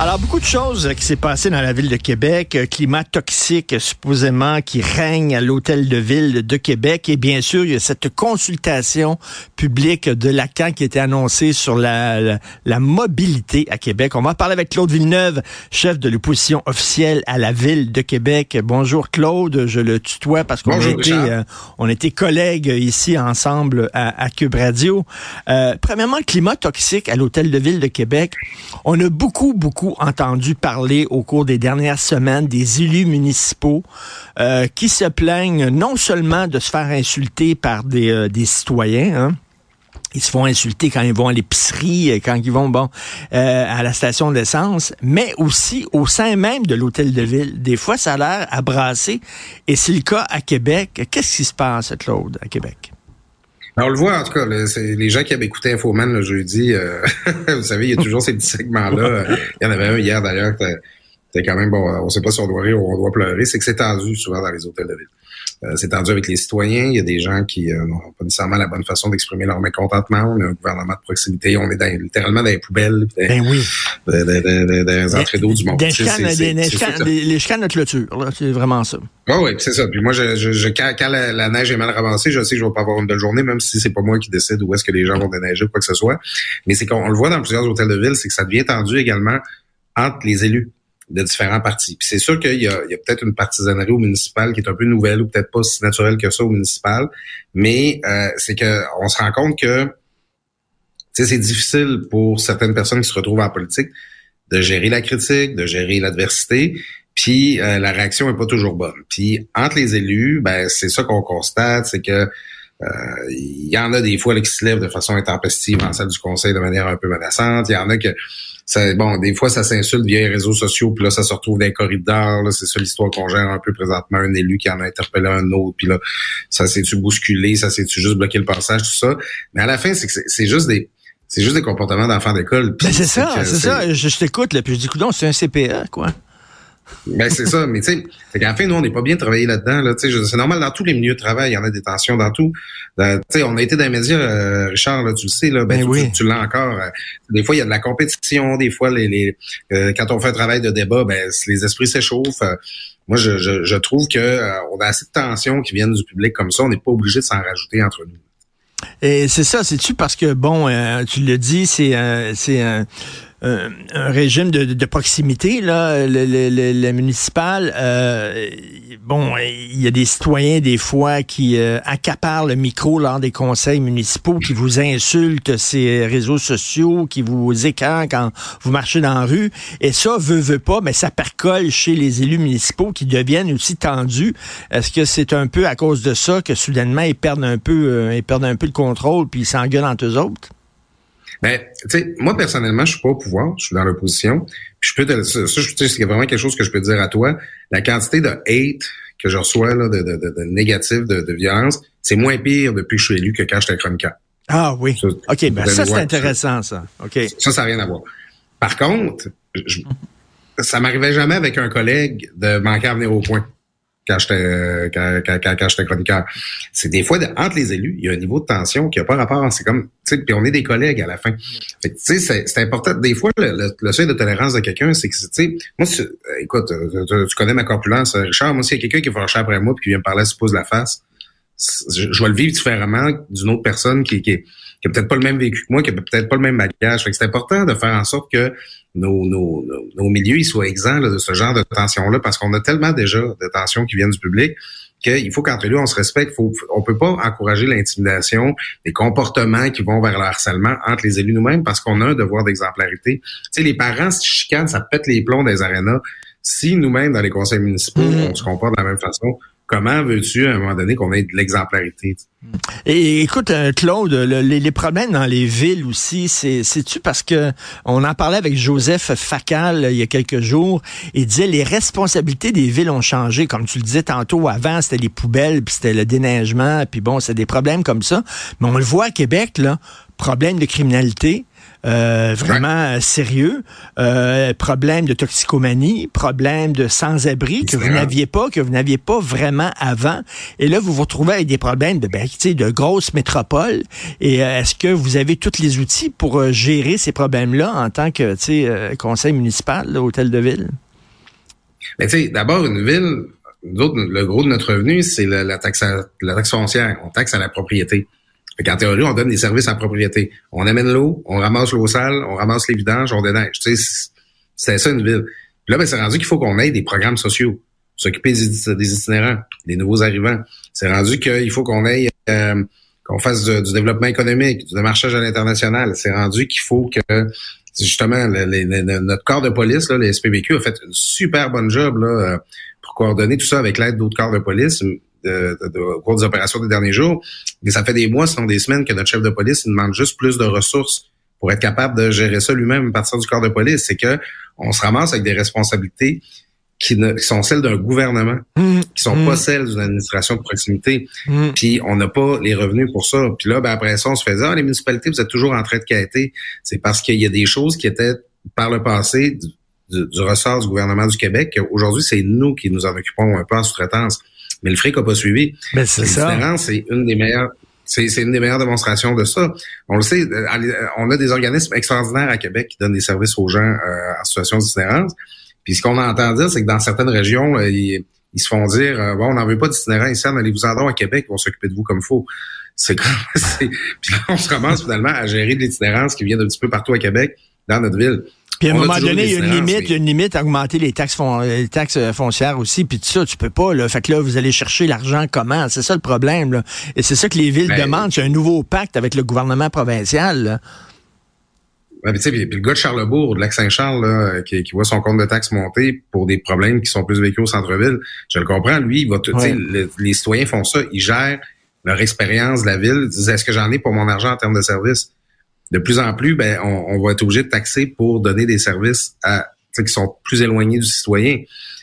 Alors, beaucoup de choses qui s'est passé dans la ville de Québec. Climat toxique, supposément, qui règne à l'hôtel de ville de Québec. Et bien sûr, il y a cette consultation publique de Lacan qui a été annoncée sur la, la, mobilité à Québec. On va parler avec Claude Villeneuve, chef de l'opposition officielle à la ville de Québec. Bonjour Claude, je le tutoie parce qu'on était, euh, on était collègues ici ensemble à, à Cube Radio. Euh, premièrement, climat toxique à l'hôtel de ville de Québec. On a beaucoup, beaucoup entendu parler au cours des dernières semaines des élus municipaux euh, qui se plaignent non seulement de se faire insulter par des, euh, des citoyens, hein, ils se font insulter quand ils vont à l'épicerie, quand ils vont bon euh, à la station d'essence, mais aussi au sein même de l'hôtel de ville. Des fois, ça a l'air à brasser, et c'est le cas à Québec. Qu'est-ce qui se passe, Claude, à Québec? On le voit, en tout cas, les gens qui avaient écouté Infoman le jeudi, euh, vous savez, il y a toujours ces petits segments-là. Il y en avait un hier d'ailleurs, c'était quand même, bon, on sait pas si on doit rire ou on doit pleurer, c'est que c'est tendu souvent dans les hôtels de ville. Euh, c'est tendu avec les citoyens. Il y a des gens qui euh, n'ont pas nécessairement la bonne façon d'exprimer leur mécontentement. On a un gouvernement de proximité. On est dans, littéralement dans les poubelles. ben oui. Dans, les entrées d'eau du monde. Des les chicanes de clôture. C'est vraiment ça. Ah oui, c'est ça. Puis moi, je, je, quand, la, neige est mal ramassée, je sais que je vais pas avoir une belle journée, même si c'est pas moi qui décide où est-ce que les gens vont déneiger ou quoi que ce soit. Mais c'est qu'on le voit dans plusieurs hôtels de ville, c'est que ça devient tendu également entre les élus de différents partis. Puis c'est sûr qu'il y a, a peut-être une partisanerie au municipal qui est un peu nouvelle ou peut-être pas si naturelle que ça au municipal, mais euh, c'est que on se rend compte que c'est difficile pour certaines personnes qui se retrouvent en politique de gérer la critique, de gérer l'adversité, puis euh, la réaction est pas toujours bonne. Puis entre les élus, ben c'est ça qu'on constate, c'est que euh, il y en a des fois qui se lèvent de façon intempestive en salle du conseil de manière un peu menaçante. Il y en a que bon, des fois, ça s'insulte via les réseaux sociaux, puis là, ça se retrouve dans les corridors. C'est ça l'histoire qu'on gère un peu présentement. Un élu qui en a interpellé un autre, puis là, ça s'est-tu bousculé, ça s'est-tu juste bloqué le passage, tout ça. Mais à la fin, c'est c'est juste des c'est juste des comportements d'enfants d'école. Ben c'est ça, c'est ça. Je, t'écoute, là, puis je dis, c'est un CPA, quoi. Ben c'est ça, mais tu sais, c'est qu'à la fin, nous, on n'est pas bien travaillé là-dedans. Là, c'est normal dans tous les milieux de travail, il y en a des tensions dans tout. Tu sais, on a été dans les médias, euh, Richard, là, tu le sais, là, ben, ben oui. tu, l'as encore. Euh, des fois, il y a de la compétition, des fois, les, les euh, quand on fait un travail de débat, ben les esprits s'échauffent. moi, je, je, je, trouve que on a assez de tensions qui viennent du public comme ça. On n'est pas obligé de s'en rajouter entre nous. Et c'est ça, c'est-tu parce que, bon, tu le dis, c'est c'est un, régime de, proximité, là, le, le, municipal. Euh, bon, il y a des citoyens des fois qui euh, accaparent le micro lors des conseils municipaux, qui vous insultent ces réseaux sociaux, qui vous écœurent quand vous marchez dans la rue. Et ça, veut, veut pas, mais ça percole chez les élus municipaux qui deviennent aussi tendus. Est-ce que c'est un peu à cause de ça que soudainement ils perdent un peu, euh, ils perdent un peu le contrôle puis ils s'engueulent entre eux autres? Ben, tu sais, moi, personnellement, je suis pas au pouvoir, je suis dans l'opposition. je peux te, ça, c'est vraiment quelque chose que je peux dire à toi. La quantité de hate que je reçois, là, de, de, de, de négatif, de, de violence, c'est moins pire depuis que je suis élu que quand j'étais chroniqueur. Ah oui. OK, ben ça, c'est intéressant, ça. OK. Ça, ça n'a rien à voir. Par contre, je, ça m'arrivait jamais avec un collègue de manquer à venir au point. Quand j'étais quand, quand, quand, j'étais chroniqueur. C'est des fois entre les élus, il y a un niveau de tension qui a pas rapport. C'est comme, tu sais, puis on est des collègues à la fin. tu sais, c'est important. Des fois, le, seuil de tolérance de quelqu'un, c'est que, tu sais, moi, écoute, tu, connais ma corpulence, Richard. Moi, s'il y a quelqu'un qui va chercher après moi puis qui vient me parler, se pose la face, je, vais le vivre différemment d'une autre personne qui, qui, qui a peut-être pas le même vécu que moi, qui a peut-être pas le même bagage. Fait que c'est important de faire en sorte que nos, nos, nos, milieux ils soient exempts de ce genre de tension-là, parce qu'on a tellement déjà de tensions qui viennent du public qu'il faut qu'entre nous, on se respecte. Faut, on peut pas encourager l'intimidation, les comportements qui vont vers le harcèlement entre les élus nous-mêmes, parce qu'on a un devoir d'exemplarité. Tu sais, les parents se chicanent, ça pète les plombs des arénas. Si nous-mêmes, dans les conseils municipaux, mmh. on se comporte de la même façon, comment veux-tu, à un moment donné, qu'on ait de l'exemplarité? Et écoute, euh, Claude, les, problèmes dans les villes aussi, c'est-tu parce que on en parlait avec Joseph Facal il y a quelques jours, il disait les responsabilités des villes ont changé. Comme tu le disais tantôt, avant, c'était les poubelles, puis c'était le déneigement, puis bon, c'est des problèmes comme ça. Mais on le voit à Québec, là, problème de criminalité, euh, vraiment sérieux, euh, problème de toxicomanie, problème de sans-abri que vous n'aviez pas, que vous n'aviez pas vraiment avant. Et là, vous vous retrouvez avec des problèmes de, ben, de grosses métropoles. Et euh, est-ce que vous avez tous les outils pour euh, gérer ces problèmes-là en tant que conseil municipal, hôtel de ville? Mais tu sais, d'abord, une ville, le gros de notre revenu, c'est la, la, taxe la taxe foncière. On taxe à la propriété. Qu'en théorie, on donne des services en propriété. On amène l'eau, on ramasse l'eau sale, on ramasse les vidanges, on déneige. Tu sais, c'est ça une ville. Puis là, ben, c'est rendu qu'il faut qu'on ait des programmes sociaux, s'occuper des, itinérants, des nouveaux arrivants. C'est rendu qu'il faut qu'on ait euh, qu'on fasse du, développement économique, du démarchage à l'international. C'est rendu qu'il faut que justement notre corps de police, là, le SPVQ, a fait une super bonne job là, euh, pour coordonner tout ça avec l'aide d'autres corps de police de, au cours des opérations des derniers jours. Mais ça fait des mois, sinon des semaines, que notre chef de police demande juste plus de ressources pour être capable de gérer ça lui-même à partir du corps de police. C'est que on se ramasse avec des responsabilités qui, ne, sont celles d'un gouvernement, mmh. qui sont pas mmh. celles d'une administration de proximité. Mmh. Puis on n'a pas les revenus pour ça. Puis là, ben, après ça, on se fait dire, ah, les municipalités, vous êtes toujours en train de quêter. C'est parce qu'il y a des choses qui étaient par le passé du, du ressort du gouvernement du Québec. Aujourd'hui, c'est nous qui nous en occupons un peu en sous-traitance mais le fric n'a pas suivi. Ben, c'est ça. c'est une des meilleures c'est une des meilleures démonstrations de ça. On le sait, euh, euh, on a des organismes extraordinaires à Québec qui donnent des services aux gens euh, en situation d'itinérance. Puis ce qu'on entend dire, c'est que dans certaines régions, ils, se font dire bon, on n'en veut pas d'itinérants ici, allez-vous-en à Québec, on s'occuper de vous comme il faut. C'est Puis là, on se commence finalement à gérer de l'itinérance qui vient d'un petit peu partout à Québec, dans notre ville. Puis à un moment donné, il y a une limite, il y a une limite à augmenter les taxes, les taxes euh, foncières aussi, puis tout ça, tu peux pas, là. Fait que là, vous allez chercher l'argent comment? C'est ça le problème, là. Et c'est ça que les villes ben, demandent. C'est un nouveau pacte avec le gouvernement provincial, là. Ouais, puis, puis le gars de Charlebourg, de Lac-Saint-Charles, qui, qui, voit son compte de taxes monter pour des problèmes qui sont plus vécus au centre-ville, je le comprends, lui, il va tout, les citoyens font ça, ils gèrent leur expérience de la ville, ils disent, est-ce que j'en ai pour mon argent en termes de services? De plus en plus, ben, on, va être obligé de taxer pour donner des services à, qui sont plus éloignés du citoyen.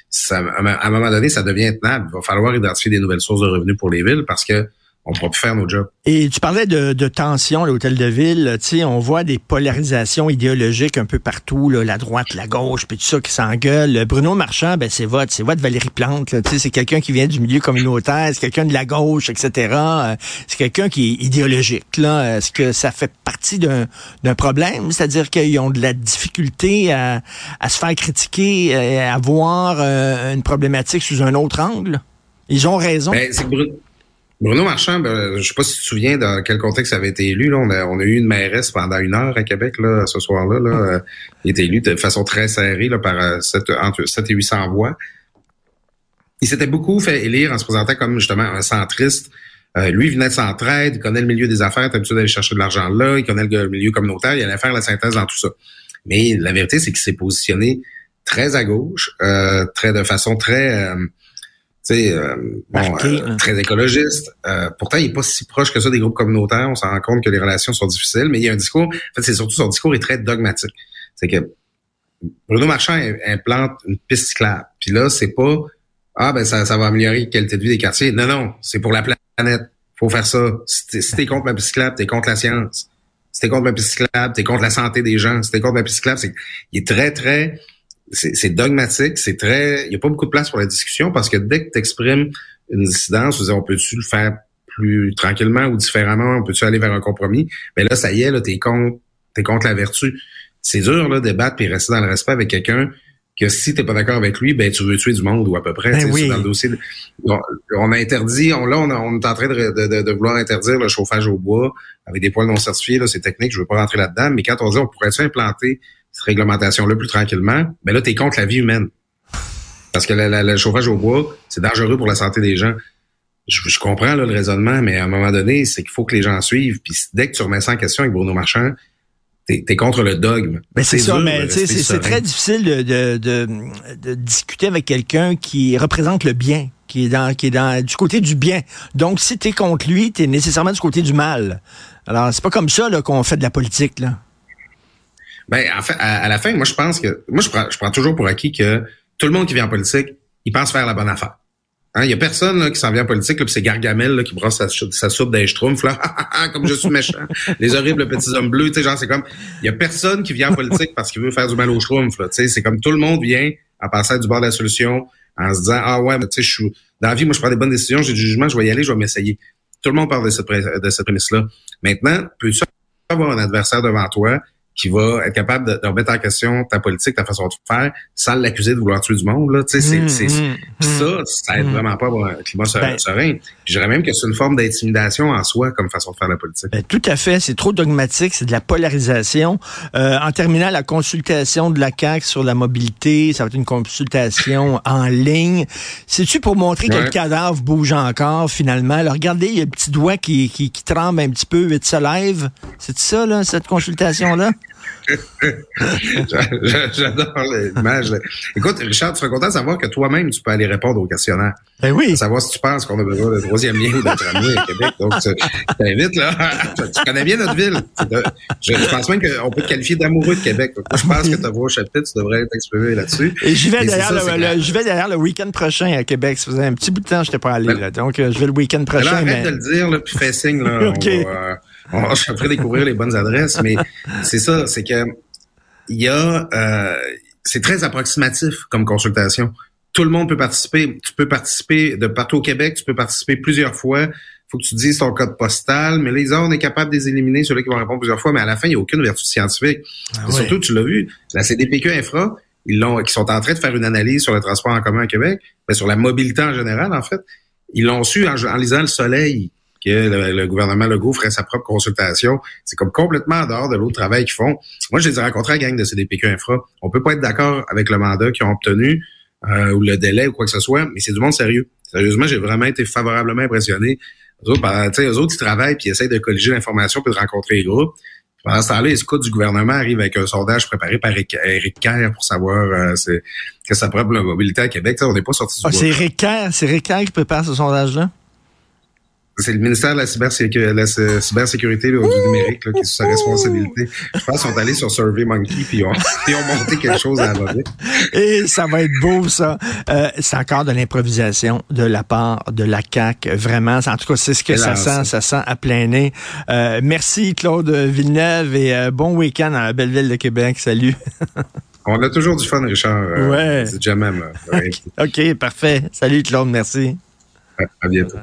Ça, à un moment donné, ça devient intenable. Il va falloir identifier des nouvelles sources de revenus pour les villes parce que on pourra plus faire nos jobs. Et tu parlais de, de tension, l'hôtel de ville. Tu on voit des polarisations idéologiques un peu partout, là, la droite, la gauche, puis tout ça qui s'engueule. Bruno Marchand, ben c'est votre, c'est votre Valérie Plante. Tu sais, c'est quelqu'un qui vient du milieu communautaire, c'est quelqu'un de la gauche, etc. Euh, c'est quelqu'un qui est idéologique. Là, est-ce que ça fait partie d'un, d'un problème, c'est-à-dire qu'ils ont de la difficulté à, à se faire critiquer, à voir euh, une problématique sous un autre angle? Ils ont raison. Ben, c'est Bruno Marchand, ben, je sais pas si tu te souviens dans quel contexte ça avait été élu. Là. On, a, eu une mairesse pendant une heure à Québec ce soir-là. Là. Euh, il été élu de façon très serrée par 7, euh, entre 7 et 800 voix. Il s'était beaucoup fait élire en se présentant comme justement un centriste. Euh, lui, il venait de Centraide, il connaît le milieu des affaires, il habitué d'aller chercher de l'argent là, il connaît le milieu communautaire, il allait faire la synthèse dans tout ça. Mais la vérité, c'est qu'il s'est positionné très à gauche, très de façon très sais, euh, bon, euh, très écologiste. Euh, pourtant, il est pas si proche que ça des groupes communautaires. On s'en rend compte que les relations sont difficiles, mais il y a un discours. En fait, c'est surtout son discours est très dogmatique. C'est que Bruno Marchand implante une piste cyclable. Puis là, c'est pas ah ben ça, ça va améliorer la qualité de vie des quartiers. Non, non, c'est pour la planète. Faut faire ça. Si t'es, contre la piste cyclable, t'es contre la science. Si t'es contre la piste cyclable, t'es contre la santé des gens. Si t'es contre la piste cyclable, c'est il est très très c'est dogmatique, c'est très, il n'y a pas beaucoup de place pour la discussion parce que dès que tu exprimes une dissidence, on peut-tu le faire plus tranquillement ou différemment, on peut-tu aller vers un compromis? Mais là, ça y est, là, t'es contre, t'es contre la vertu. C'est dur, là, débattre puis rester dans le respect avec quelqu'un que si t'es pas d'accord avec lui, ben tu veux tuer du monde ou à peu près. Ben oui. Dans le dossier, on, on a interdit, on, là on, on, est en train de, de, de, vouloir interdire le chauffage au bois avec des poils non certifiés. Là, c'est technique, je veux pas rentrer là-dedans. Mais quand on dit on pourrait-tu implanter cette réglementation-là plus tranquillement, ben là t'es contre la vie humaine. Parce que le chauffage au bois, c'est dangereux pour la santé des gens. Je, je comprends là, le raisonnement, mais à un moment donné, c'est qu'il faut que les gens suivent. Puis dès que tu remets ça en question avec Bruno Marchand, t'es es contre le dogme. Ben c'est ça, mais c'est très difficile de, de, de, de discuter avec quelqu'un qui représente le bien, qui est dans qui est dans du côté du bien. Donc si t'es contre lui, t'es nécessairement du côté du mal. Alors c'est pas comme ça qu'on fait de la politique là. Ben en fait, à, à, la fin, moi je pense que moi je prends, je prends toujours pour acquis que tout le monde qui vient en politique, il pense faire la bonne affaire. Il hein, y a personne là, qui s'en vient en politique, puis c'est Gargamel là, qui brosse sa, sa soupe d'un schtroumpf, là, comme je suis méchant. Les horribles petits hommes bleus, tu sais, genre, c'est comme, il y a personne qui vient en politique parce qu'il veut faire du mal au schtroumpf, là, tu sais, c'est comme tout le monde vient à passer du bord de la solution en se disant, ah ouais, tu sais, je suis, dans la vie, moi, je prends des bonnes décisions, j'ai du jugement, je vais y aller, je vais m'essayer. Tout le monde parle de cette, de cette prémisse-là. Maintenant, peux-tu avoir un adversaire devant toi qui va être capable de, de, remettre en question ta politique, ta façon de faire, sans l'accuser de vouloir tuer du monde. Là. Tu sais, Mmh, c'est, c'est, mmh, ça, ça aide mmh. vraiment pas à un climat Ben- serein. Je dirais même que c'est une forme d'intimidation en soi comme façon de faire la politique. Ben, tout à fait, c'est trop dogmatique, c'est de la polarisation. Euh, en terminant, la consultation de la CAQ sur la mobilité, ça va être une consultation en ligne. C'est-tu pour montrer que le cadavre bouge encore, finalement? Là, regardez, il y a le petit doigt qui, qui, qui tremble un petit peu, et se lève. C'est ça, là, cette consultation-là? J'adore l'image. Écoute, Richard, tu serais content de savoir que toi-même, tu peux aller répondre au questionnaire. Ben oui. Savoir si tu penses qu'on a besoin d'un troisième lien ou d'un tramway à Québec. Donc, tu je t'invite, là. Tu connais bien notre ville. Je, je pense même qu'on peut te qualifier d'amoureux de Québec. Donc, je pense que ta voix au chapitre, tu devrais être exprimé là-dessus. Et j'y vais d'ailleurs le, le- week-end prochain à Québec. Ça faisait un petit bout de temps que je n'étais pas allé. Là. Donc, euh, je vais le week-end prochain. là, arrête mais- de le dire, là, puis fais signe, là. OK. On va, euh, on je ferai découvrir les bonnes adresses, mais c'est ça, c'est que il y a, euh, c'est très approximatif comme consultation. Tout le monde peut participer. Tu peux participer de partout au Québec, tu peux participer plusieurs fois. faut que tu dises ton code postal, mais les autres, on est capable de les éliminer, ceux-là qui vont répondre plusieurs fois, mais à la fin, il n'y a aucune vertu scientifique. Ah Et. Surtout, tu l'as vu, la CDPQ Infra, ils l'ont, qui sont en train de faire une analyse sur le transport en commun à Québec, mais sur la mobilité en général, en fait. Ils l'ont su en, en lisant Le Soleil, que le, le gouvernement Legault ferait sa propre consultation. C'est comme complètement en dehors de l'autre travail qu'ils font. Moi, je les ai rencontrés à la gang de CDPQ Infra. On peut pas être d'accord avec le mandat qu'ils ont obtenu euh, ou le délai ou quoi que ce soit, mais c'est du monde sérieux. Sérieusement, j'ai vraiment été favorablement impressionné. Eux autres, ben, eux autres, ils travaillent puis ils essayent de colliger l'information puis de rencontrer les groupes. Pendant ce temps-là, les scouts du gouvernement arrivent avec un sondage préparé par Eric, Kerr pour savoir euh, c'est, que ça prend pour la mobilité à Québec. Tu sais, on n'est pas sorti du Ah, c'est Eric Kerr, c'est Eric Kerr qui prépare ce sondage-là? C'est le ministère de la, cybersécu- la cy- cybersécurité là, du numérique là, qui est sous sa responsabilité. Je pense qu'ils sont allés sur SurveyMonkey puis ont, ils ont monté quelque chose à la. Et ça va être beau, ça. Euh, c'est encore de l'improvisation de la part de la CAQ, vraiment. En tout cas, c'est ce que ça sent, ça sent à plein nez. Euh, merci, Claude Villeneuve, et euh, bon week-end dans la belle ville de Québec. Salut. On a toujours du fun, Richard. Ouais. C'est jamais. Ouais. OK, parfait. Salut, Claude, merci. À- à bientôt.